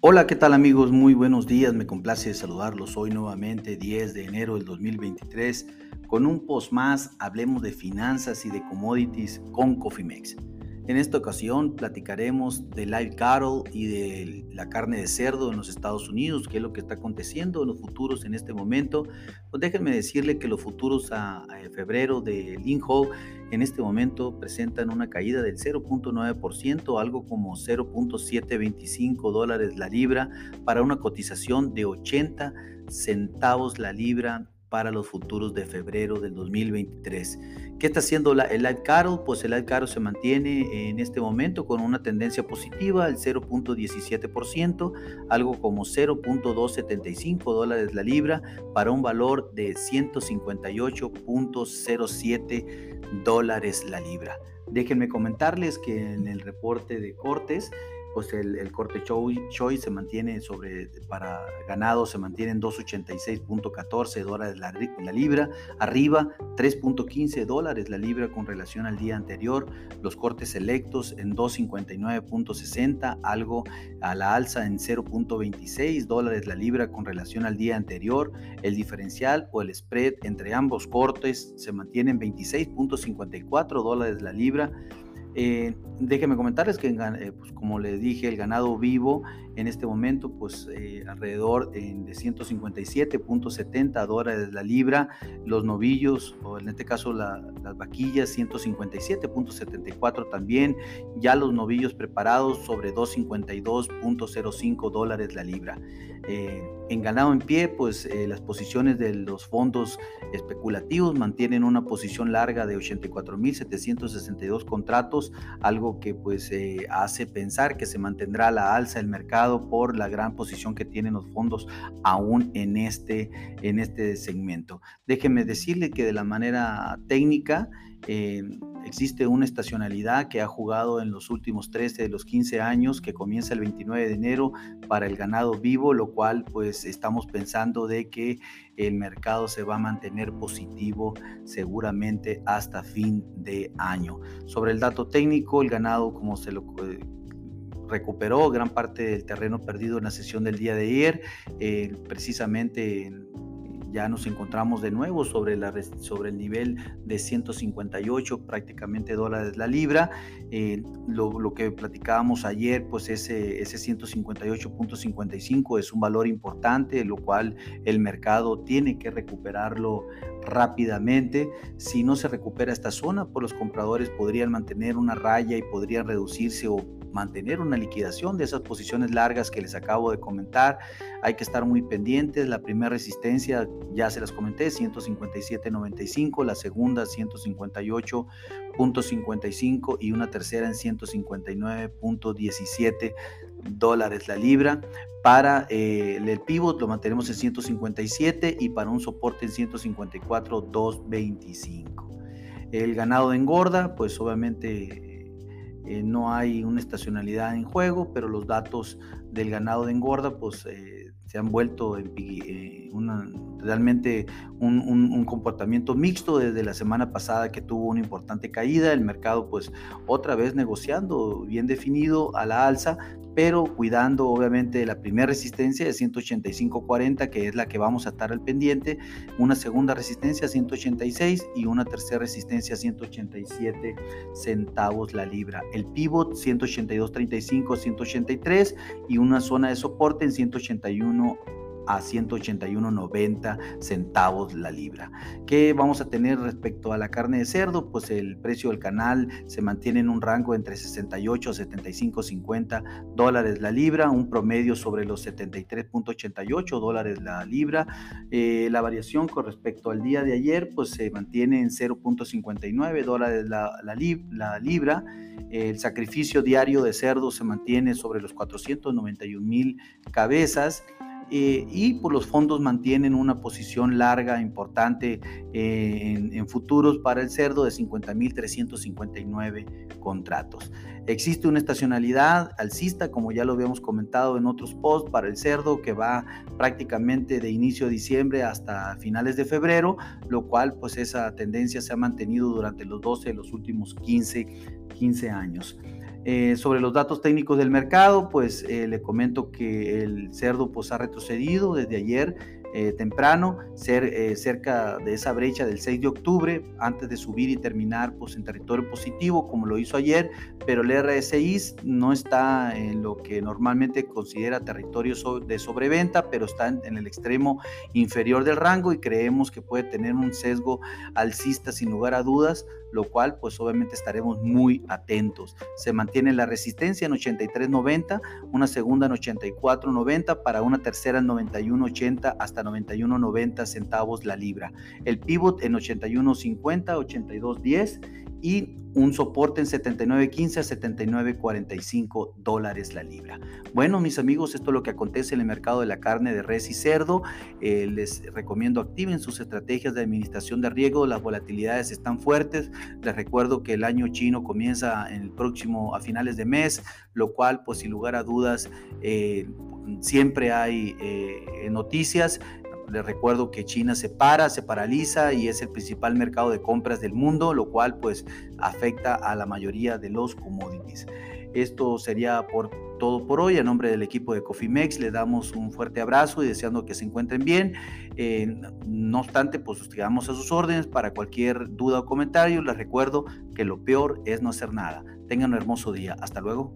Hola, ¿qué tal amigos? Muy buenos días, me complace saludarlos hoy nuevamente 10 de enero del 2023 con un post más, hablemos de finanzas y de commodities con Cofimex. En esta ocasión platicaremos de live cattle y de la carne de cerdo en los Estados Unidos, qué es lo que está aconteciendo en los futuros en este momento. Pues déjenme decirle que los futuros a, febrero de Linho en este momento presentan una caída del 0.9%, algo como 0.725 dólares la libra, para una cotización de 80 centavos la libra para los futuros de febrero del 2023. ¿Qué está haciendo el Light Caro? Pues el Light Caro se mantiene en este momento con una tendencia positiva, el 0.17%, algo como 0.275 dólares la libra, para un valor de 158.07 dólares la libra. Déjenme comentarles que en el reporte de cortes pues el, corte Choi, se mantiene sobre, para ganado se mantiene en 286.14 dólares la, la, libra, arriba 3.15 dólares la libra con relación al día anterior, los cortes selectos en 259.60, algo a la alza en 0.26 dólares la libra con relación al día anterior, el diferencial o el spread entre ambos cortes se mantiene en 26.54 dólares la libra, eh, déjenme comentarles que, eh, pues, como les dije, el ganado vivo en este momento, pues eh, alrededor de 157.70 dólares la libra, los novillos, o en este caso las vaquillas, 157.74 también, ya los novillos preparados sobre 252.05 dólares la libra. Eh, en pie, pues eh, las posiciones de los fondos especulativos mantienen una posición larga de 84.762 contratos, algo que pues hace pensar que se mantendrá la alza del mercado por la gran posición que tienen los fondos aún en este, en este segmento. Déjenme decirle que de la manera técnica, eh, existe una estacionalidad que ha jugado en los últimos 13 de los 15 años, que comienza el 29 de enero para el ganado vivo, lo cual pues estamos pensando de que el mercado se va a mantener positivo seguramente hasta fin de año. Sobre el dato técnico, el ganado, como se lo eh, recuperó gran parte del terreno perdido en la sesión del día de ayer, eh, precisamente ya nos encontramos de nuevo sobre, la, sobre el nivel de 158 prácticamente dólares la libra. Eh, lo, que platicábamos ayer, pues ese, ese 158.55 es un valor importante, lo cual el mercado tiene que recuperarlo rápidamente. Si no se recupera esta zona, pues los compradores podrían mantener una raya y podrían reducirse o mantener una liquidación de esas posiciones largas que les acabo de comentar. Hay que estar muy pendientes. La primera resistencia, ya se las comenté, 157.95, la segunda 158.55 y una tercera en 159.17 dólares la libra. Para eh, el pivot lo mantenemos en 157 y para un soporte en 154.225. El ganado de engorda, pues obviamente eh, no hay una estacionalidad en juego, pero los datos del ganado de engorda pues eh, se han vuelto en, realmente un, un, comportamiento mixto desde la semana pasada que tuvo una importante caída, el mercado pues otra vez negociando bien definido a la alza, pero cuidando obviamente la primera resistencia de 185.40, que es la que vamos a estar al pendiente, una segunda resistencia 186 y una tercera resistencia 187 centavos la libra. El pivot 182.35, 183 y una zona de soporte en 181 a 181.90 centavos la libra. ¿Qué vamos a tener respecto a la carne de cerdo? Pues el precio del canal se mantiene en un rango entre 68 a 75.50 dólares la libra, un promedio sobre los 73.88 dólares la libra. Eh, la variación con respecto al día de ayer pues se mantiene en 0.59 dólares la, la, libra. El sacrificio diario de cerdo se mantiene sobre los 491 mil cabezas. Eh, y pues los fondos mantienen una posición larga, importante eh, en, futuros para el cerdo de 50.359 contratos. Existe una estacionalidad alcista, como ya lo habíamos comentado en otros posts, para el cerdo que va prácticamente de inicio de diciembre hasta finales de febrero, lo cual pues esa tendencia se ha mantenido durante los 12 de los últimos 15, 15 años. Eh, sobre los datos técnicos del mercado, pues eh, le comento que el cerdo pues, ha retrocedido desde ayer eh, temprano, cerca de esa brecha del 6 de octubre, antes de subir y terminar pues, en territorio positivo, como lo hizo ayer, pero el RSI no está en lo que normalmente considera territorio de sobreventa, pero está en el extremo inferior del rango y creemos que puede tener un sesgo alcista sin lugar a dudas, lo cual pues obviamente estaremos muy atentos. Se mantiene la resistencia en 83.90, una segunda en 84.90, para una tercera en 91.80 hasta 91.90 centavos la libra. El pivot en 81.50, 82.10 y un soporte en 79.15 a 79.45 dólares la libra. Bueno, mis amigos, esto es lo que acontece en el mercado de la carne de res y cerdo. Eh, les recomiendo activen sus estrategias de administración de riesgo. Las volatilidades están fuertes. Les recuerdo que el año chino comienza en el próximo a finales de mes, lo cual, pues sin lugar a dudas, eh, siempre hay eh, noticias. Les recuerdo que China se para, se paraliza y es el principal mercado de compras del mundo, lo cual pues afecta a la mayoría de los commodities. Esto sería por todo por hoy. A nombre del equipo de Cofimex le damos un fuerte abrazo y deseando que se encuentren bien. Eh, no obstante, pues quedamos a sus órdenes para cualquier duda o comentario. Les recuerdo que lo peor es no hacer nada. Tengan un hermoso día. Hasta luego.